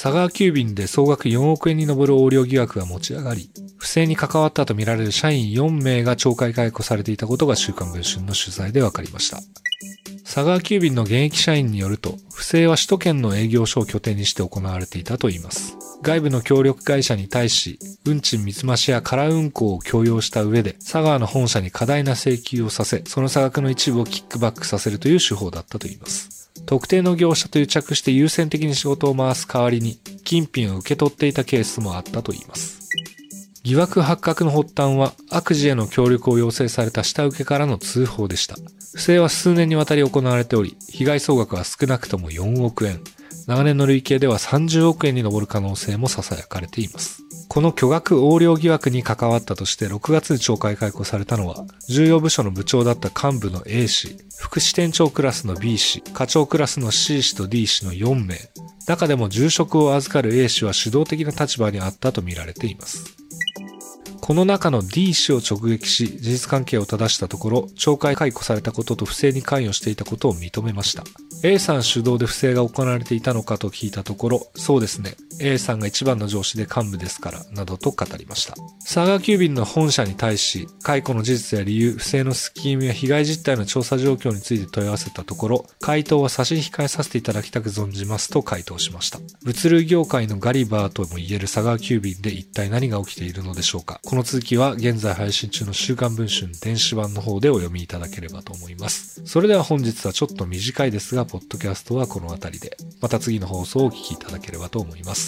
佐川急便で総額4億円に上る横領疑惑が持ち上がり不正に関わったとみられる社員4名が懲戒解雇されていたことが週刊文春の取材で分かりました佐川急便の現役社員によると、不正は首都圏の営業所を拠点にして行われていたといいます。外部の協力会社に対し、運賃水増しや空運行を強要した上で、佐川の本社に過大な請求をさせ、その差額の一部をキックバックさせるという手法だったといいます。特定の業者と癒着して優先的に仕事を回す代わりに、金品を受け取っていたケースもあったといいます。疑惑発覚の発端は悪事への協力を要請された下請けからの通報でした。不正は数年にわたり行われており、被害総額は少なくとも4億円。長年の累計では30億円に上る可能性も囁かれています。この巨額横領疑惑に関わったとして6月に懲戒解雇されたのは、重要部署の部長だった幹部の A 氏、副支店長クラスの B 氏、課長クラスの C 氏と D 氏の4名。中でも住職を預かる A 氏は主導的な立場にあったとみられています。この中の D 氏を直撃し、事実関係を正したところ、懲戒解雇されたことと不正に関与していたことを認めました。A さん主導で不正が行われていたのかと聞いたところ、そうですね。A さんが一番の上司で幹部ですから、などと語りました。佐川急便の本社に対し、解雇の事実や理由、不正のスキームや被害実態の調査状況について問い合わせたところ、回答は差し控えさせていただきたく存じますと回答しました。物流業界のガリバーとも言える佐川急便で一体何が起きているのでしょうか。この続きは現在配信中の週刊文春電子版の方でお読みいただければと思います。それでは本日はちょっと短いですが、ポッドキャストはこの辺りで、また次の放送をお聞きいただければと思います。